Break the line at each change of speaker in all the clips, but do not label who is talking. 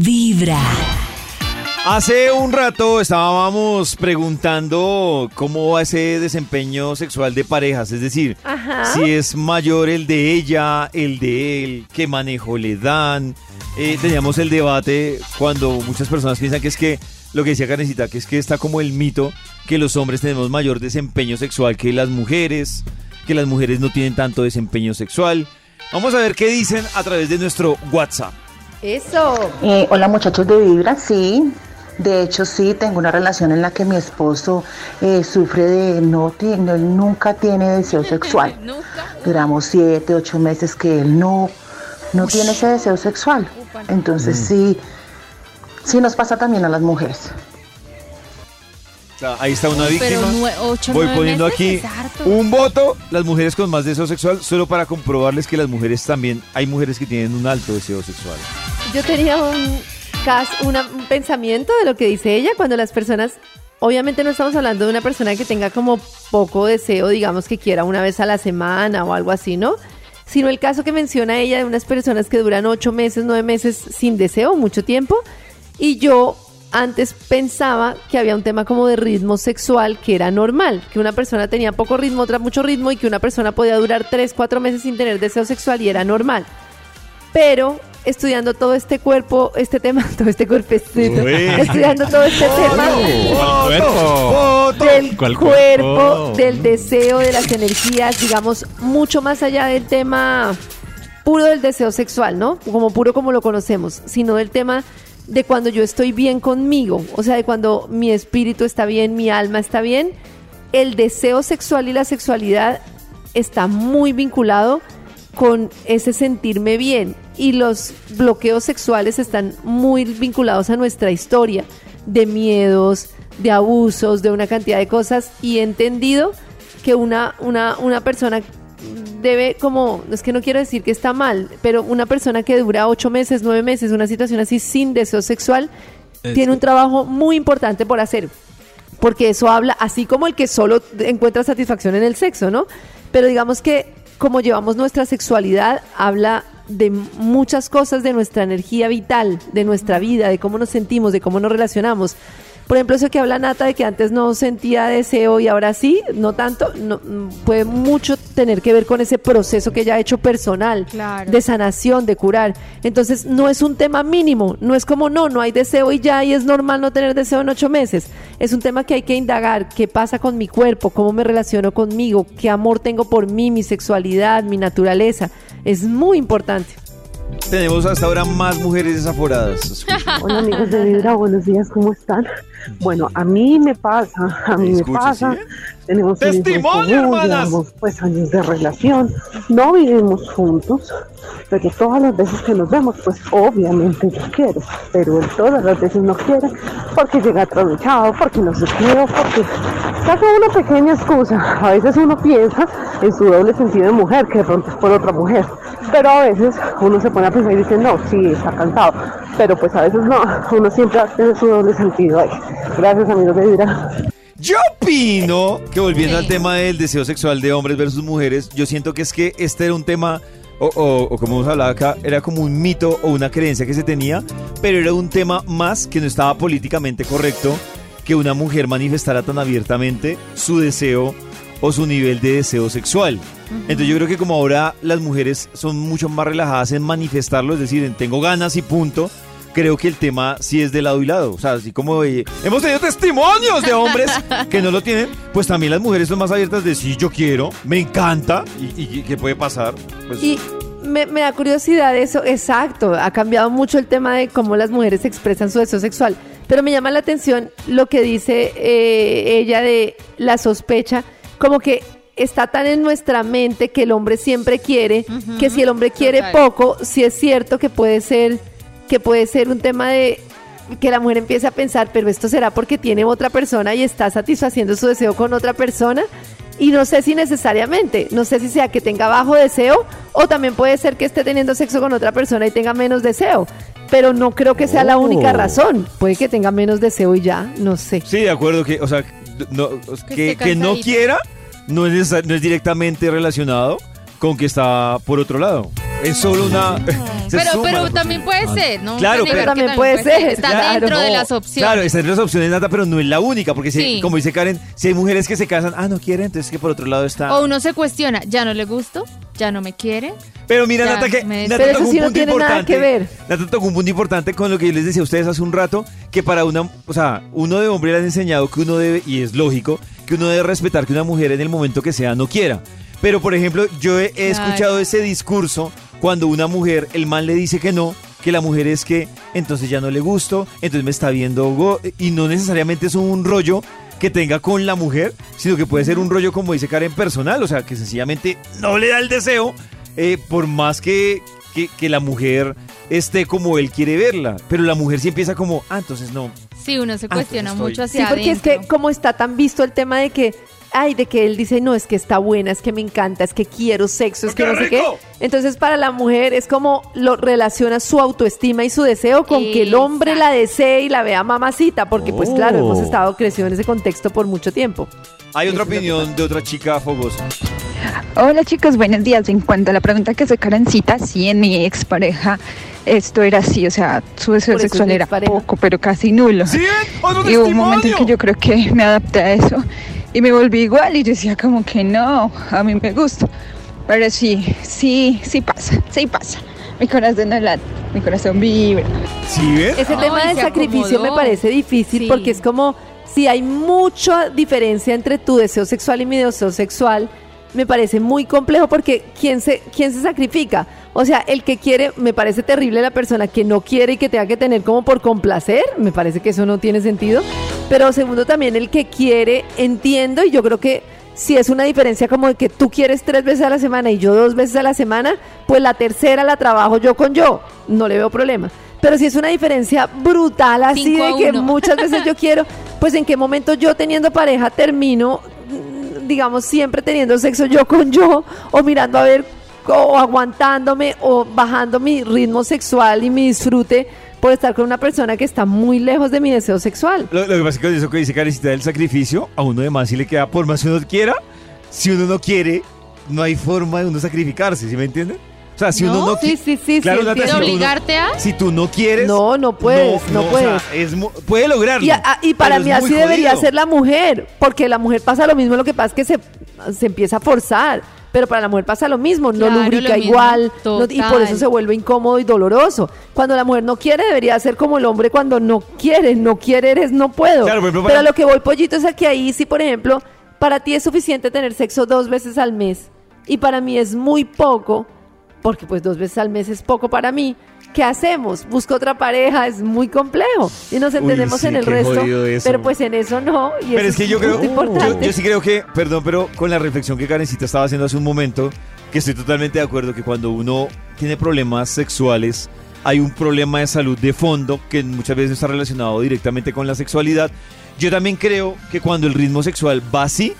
Vibra.
Hace un rato estábamos preguntando cómo va ese desempeño sexual de parejas, es decir,
Ajá.
si es mayor el de ella, el de él, qué manejo le dan. Eh, teníamos el debate cuando muchas personas piensan que es que, lo que decía Karencita, que es que está como el mito que los hombres tenemos mayor desempeño sexual que las mujeres, que las mujeres no tienen tanto desempeño sexual. Vamos a ver qué dicen a través de nuestro WhatsApp.
Eso.
Eh, hola muchachos de Vibra, sí. De hecho, sí, tengo una relación en la que mi esposo eh, sufre de no, tiene, él nunca tiene deseo sexual. Duramos siete, ocho meses que él no, no tiene ese deseo sexual. Entonces sí, sí nos pasa también a las mujeres.
Ahí está una
Pero
víctima.
nue- ocho,
Voy poniendo
meses
aquí un voto, las mujeres con más deseo sexual, solo para comprobarles que las mujeres también, hay mujeres que tienen un alto deseo sexual.
Yo tenía un, una- un pensamiento de lo que dice ella cuando las personas, obviamente no estamos hablando de una persona que tenga como poco deseo, digamos que quiera una vez a la semana o algo así, ¿no? Sino el caso que menciona ella de unas personas que duran ocho meses, nueve meses sin deseo, mucho tiempo. Y yo antes pensaba que había un tema como de ritmo sexual que era normal, que una persona tenía poco ritmo, otra mucho ritmo y que una persona podía durar tres, cuatro meses sin tener deseo sexual y era normal. Pero estudiando todo este cuerpo, este tema, todo este cuerpecito,
Uy.
estudiando todo este tema del
¿Cuál
cuerpo,
cuerpo?
del deseo, de las energías, digamos, mucho más allá del tema puro del deseo sexual, ¿no? Como puro como lo conocemos, sino del tema de cuando yo estoy bien conmigo, o sea, de cuando mi espíritu está bien, mi alma está bien, el deseo sexual y la sexualidad está muy vinculado con ese sentirme bien y los bloqueos sexuales están muy vinculados a nuestra historia de miedos, de abusos, de una cantidad de cosas y he entendido que una, una, una persona debe como, es que no quiero decir que está mal, pero una persona que dura ocho meses, nueve meses, una situación así sin deseo sexual,
Es
tiene un trabajo muy importante por hacer. Porque eso habla, así como el que solo encuentra satisfacción en el sexo, ¿no? Pero digamos que como llevamos nuestra sexualidad, habla de muchas cosas de nuestra energía vital, de nuestra vida, de cómo nos sentimos, de cómo nos relacionamos. Por ejemplo, eso que habla Nata de que antes no sentía deseo y ahora sí, no tanto, no, puede mucho tener que ver con ese proceso que ella ha hecho personal,
Claro.
de sanación, de curar. Entonces, no es un tema mínimo, no es como no, no hay deseo y ya, y es normal no tener deseo en ocho meses. Es un tema que hay que indagar, qué pasa con mi cuerpo, cómo me relaciono conmigo, qué amor tengo por mí, mi sexualidad, mi naturaleza. Es muy importante.
Tenemos hasta ahora más mujeres desaforadas.
Hola amigos de Vibra, buenos días, ¿cómo están? Bueno, a mí me pasa, a mí me pasa. Tenemos
¡Testimonio,
común,
hermanas!
llevamos pues años de relación, no vivimos juntos, pero todas las veces que nos vemos, pues obviamente yo quiero, pero él todas las veces no quiere porque llega atravesado, porque no se quiere, porque saca una pequeña excusa. A veces uno piensa en su doble sentido de mujer, que de pronto es por otra mujer, pero a veces uno se pone a pensar y dice, no, sí, está cansado, pero pues a veces no, uno siempre tiene su doble sentido ahí. Gracias amigos de Vibra.
Yo opino que volviendo
Sí.
al tema del deseo sexual de hombres versus mujeres, yo siento que es que este era un tema, o, o- o como hemos hablado acá, era como un mito o una creencia que se tenía, pero era un tema más que no estaba políticamente correcto que una mujer manifestara tan abiertamente su deseo o su nivel de deseo sexual. Entonces yo creo que como ahora las mujeres son mucho más relajadas en manifestarlo, es decir, en tengo ganas y punto, creo que el tema sí es de lado y lado. O sea, así como eh, hemos tenido testimonios de hombres que no lo tienen, pues también las mujeres son más abiertas de sí, yo quiero, me encanta y, y qué puede pasar. Pues,
Y me, me da curiosidad eso, exacto, ha cambiado mucho el tema de cómo las mujeres expresan su deseo sexual, pero me llama la atención lo que dice eh, ella de la sospecha, como que está tan en nuestra mente que el hombre siempre quiere, que si el hombre quiere
Total.
poco, sí es cierto que puede ser, que puede ser un tema de que la mujer empiece a pensar, pero esto será porque tiene otra persona y está satisfaciendo su deseo con otra persona. Y no sé si necesariamente, no sé si sea que tenga bajo deseo o también puede ser que esté teniendo sexo con otra persona y tenga menos deseo. Pero no creo que sea la única
Oh.
razón. Puede que tenga menos deseo y ya, no sé.
Sí, de acuerdo que, o sea, no, que, que no quiera no es, no es directamente relacionado con que está por otro lado. Es solo una... se
Pero,
suma
pero también puede ser, ¿no?
Claro, pero-
También puede ser,
Está
claro.
dentro de las opciones.
Claro, está entre las opciones, Nata, pero no es la única, porque si-
Sí.
como dice Karen, si hay mujeres que se casan, ah, no quieren, entonces que por otro lado está...
O uno se cuestiona, ¿ya no le gusto? ¿Ya no me quiere?
Pero mira,
Ya,
Nata, que
me-
Nata
Pero
tocó un
sí no
punto
tiene nada
importante.
que ver.
Nata tocó un punto importante con lo que yo les decía a ustedes hace un rato, que para una, o sea, uno de hombre le han enseñado que uno debe, y es lógico, que uno debe respetar que una mujer en el momento que sea no quiera. Pero, por ejemplo, yo he, he
Claro.
escuchado ese discurso cuando una mujer, el man le dice que no, que la mujer es que entonces ya no le gusto, entonces me está viendo, go- y no necesariamente es un rollo que tenga con la mujer, sino que puede ser un rollo, como dice Karen, personal, o sea, que sencillamente no le da el deseo, eh, por más que, que, que la mujer esté como él quiere verla, pero la mujer sí empieza como, ah, entonces no.
Sí, uno se
Ah,
cuestiona mucho
Sí,
hacia
porque es que como está tan visto el tema de que, ay, de que él dice, no, es que está buena, es que me encanta, es que quiero sexo, es que no sé qué. Entonces para la mujer es como lo relaciona su autoestima y su deseo con que el hombre la desee y la vea mamacita, porque pues claro,
Oh.
hemos estado creciendo en ese contexto por mucho tiempo.
Hay otra opinión de otra chica fogosa.
Hola chicos, buenos días. En cuanto a la pregunta que se Karencita, sí, en mi expareja esto era así, o sea, su deseo
Por eso es
sexual era
expareja.
poco, pero casi nulo.
¿Sí? ¡Otro
Y hubo un momento en que yo creo que me adapté a eso y me volví igual y yo decía como que no, a mí me gusta. Pero sí, sí, sí pasa, sí pasa. Mi corazón no late, mi corazón vibra.
¿Sí ven?
Ese
Ay,
tema del sacrificio me parece difícil
Sí.
porque es como si hay mucha diferencia entre tu deseo sexual y mi deseo sexual, me parece muy complejo porque ¿quién se, quién se sacrifica? O sea, el que quiere, me parece terrible la persona que no quiere y que tenga que tener como por complacer, me parece que eso no tiene sentido. Pero segundo, también el que quiere, entiendo y yo creo que si es una diferencia como de que tú quieres tres veces a la semana y yo dos veces a la semana, pues la tercera la trabajo yo con yo, no le veo problema. Pero si es una diferencia brutal así de que
uno.
muchas veces yo quiero, pues en qué momento yo teniendo pareja termino, digamos, siempre teniendo sexo yo con yo, o mirando a ver, o aguantándome, o bajando mi ritmo sexual y mi disfrute por estar con una persona que está muy lejos de mi deseo sexual.
Lo, lo que pasa es que eso que dice Karencita del sacrificio, a uno de más si le queda por más que uno quiera. Si uno no quiere, no hay forma de uno sacrificarse, ¿sí me entienden? O sea, si uno
¿No?
no
Sí,
quiere.
sí, sí,
Claro,
sí.
Nata,
¿De
si no-
obligarte a?
Si tú no quieres.
No, no puedes, no
o sea,
puedes.
es puede lograrlo.
Y, a- y para mí así debería ser la mujer, porque la mujer pasa lo mismo, lo que pasa es que se, se empieza a forzar, pero para la mujer pasa lo mismo, no
Claro,
lubrica
lo mismo,
igual, no- y por eso se vuelve incómodo y doloroso. Cuando la mujer no quiere, debería ser como el hombre cuando no quiere, no quiere eres no puedo.
Claro,
pero lo que voy, pollito, es a que ahí sí, por ejemplo, para ti es suficiente tener sexo dos veces al mes, y para mí es muy poco, porque pues dos veces al mes es poco para mí. ¿Qué hacemos? Busco otra pareja, es muy complejo. Y nos entendemos
sí,
en el resto, pero pues en eso no. Y
Pero
eso
es que yo creo, yo, yo sí creo que, perdón, pero con la reflexión que Karencita estaba haciendo hace un momento, que estoy totalmente de acuerdo que cuando uno tiene problemas sexuales, hay un problema de salud de fondo que muchas veces está relacionado directamente con la sexualidad. Yo también creo que cuando el ritmo sexual va así,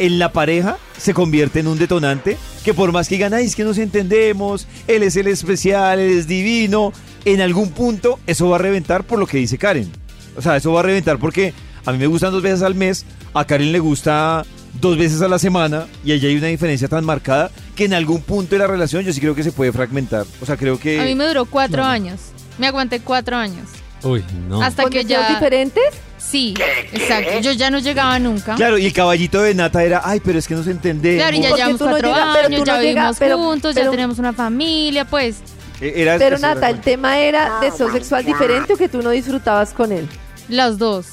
en la pareja se convierte en un detonante que por más que digan, ay, es que nos entendemos, él es el especial, él es divino, en algún punto eso va a reventar por lo que dice Karen. O sea, eso va a reventar porque a mí me gustan dos veces al mes, a Karen le gusta dos veces a la semana y allí hay una diferencia tan marcada que en algún punto de la relación yo sí creo que se puede fragmentar. O sea, creo que...
A mí me duró cuatro años. Me aguanté cuatro años.
Uy, no.
Hasta
¿Con
que ya...
diferentes?
Sí, exacto. Yo ya no llegaba nunca.
Claro, y el caballito de Nata era, ay, pero es que nos entendemos.
Claro, y ya llevamos
no
cuatro
llegas- pero
años, ya
no
vivimos juntos,
pero-
ya tenemos una familia, pues.
Eh, era-
Pero
era
Nata, el tema era deseo sexual diferente o que tú no disfrutabas con él.
Las dos.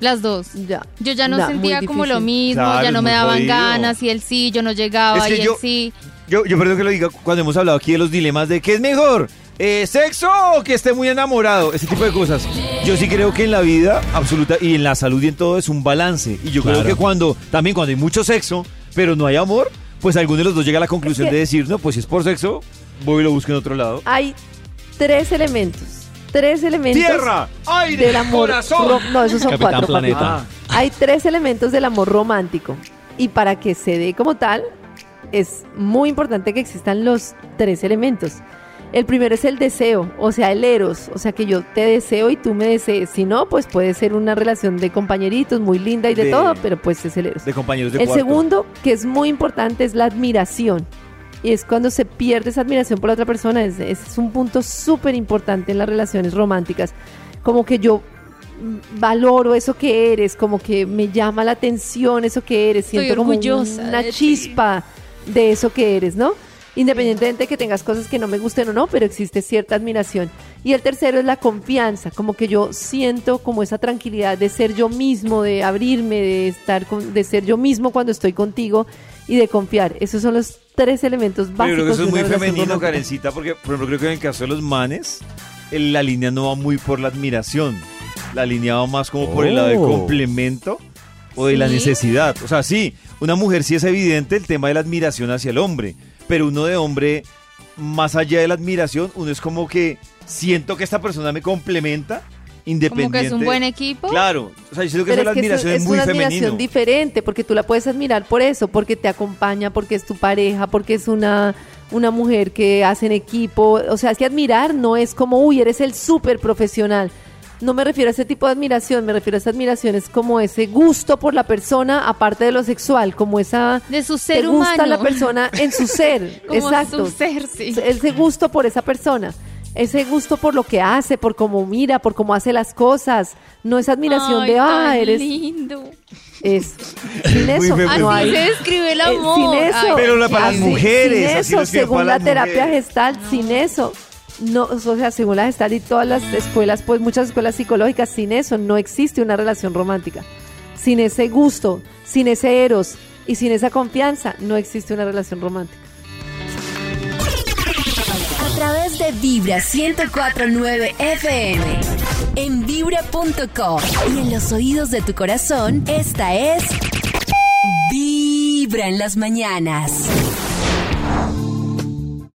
Las dos.
Ya.
Yo ya no
Nah,
sentía como lo mismo,
Claro,
ya no me daban
jodido.
ganas y él sí, yo no llegaba
Es que
y
yo-
él sí.
Yo, yo perdón que lo diga cuando hemos hablado aquí de los dilemas de qué es mejor, eh, sexo o que esté muy enamorado, ese tipo de cosas. Yo sí creo que en la vida absoluta y en la salud y en todo es un balance. Y yo creo que cuando, también cuando hay mucho sexo, pero no hay amor, pues alguno de los dos llega a la conclusión
Es que-
de decir, no, pues si es por sexo, voy y lo busco en otro lado.
Hay tres elementos. Tres elementos
Tierra, aire,
del amor.
corazón.
no, esos son
Capitán
cuatro. papi.
Planeta.
Ah.
Hay tres elementos del amor romántico. Y para que se dé como tal, es muy importante que existan los tres elementos. El primero es el deseo, o sea, el eros, o sea, que yo te deseo y tú me desees. Si no, pues puede ser una relación de compañeritos muy linda y de,
De-
todo, pero pues es el eros.
De compañeros de
El
cuarto.
segundo, que es muy importante, es la admiración. Y es cuando se pierde esa admiración por la otra persona. Es- Ese es un punto súper importante en las relaciones románticas. Como que yo valoro eso que eres, como que me llama la atención eso que eres,
Estoy
siento como una
de
chispa de eso que eres, ¿no? Independientemente de que tengas cosas que no me gusten o no, pero existe cierta admiración. Y el tercero es la confianza, como que yo siento como esa tranquilidad de ser yo mismo, de abrirme, de estar con, de ser yo mismo cuando estoy contigo y de confiar. Esos son los tres elementos básicos.
creo que eso
de
es muy femenino. Karencita, porque por ejemplo creo que en el caso de los manes, la línea no va muy por la admiración. La línea va más como por el lado de
Oh.
complemento o de la necesidad. O sea, sí, una mujer sí es evidente el tema de la admiración hacia el hombre, pero uno de hombre, más allá de la admiración, uno es como que siento que esta persona me complementa independiente.
Como que es un buen equipo.
Claro, o sea, yo siento que
Pero
la
es que
admiración es,
es
muy
una
femenino.
admiración diferente, porque tú la puedes admirar por eso, porque te acompaña, porque es tu pareja, porque es una, una mujer que hace en equipo. O sea, es que admirar no es como, uy, eres el súper profesional. No me refiero a ese tipo de admiración, me refiero a esa admiración, es como ese gusto por la persona, aparte de lo sexual, como esa...
De su ser
te gusta
humano.
la persona en su ser,
Como
exacto.
su ser, sí.
Ese gusto por esa persona, ese gusto por lo que hace, por cómo mira, por cómo hace las cosas. No es admiración
Ay,
de, ah,
tan
eres...
lindo.
Es, sin eso, no
Así
hay...
se describe el
eh,
amor.
sin eso,
Ay,
Pero la- para las mujeres,
sin eso, según la terapia
mujeres.
gestal, sin eso, no, o sea, según la gestal y todas las escuelas, pues muchas escuelas psicológicas, sin eso no existe una relación romántica. Sin ese gusto, sin ese eros y sin esa confianza, no existe una relación romántica.
A través de Vibra 1049 FM. En vibra.com. Y en los oídos de tu corazón, esta es. Vibra en las mañanas.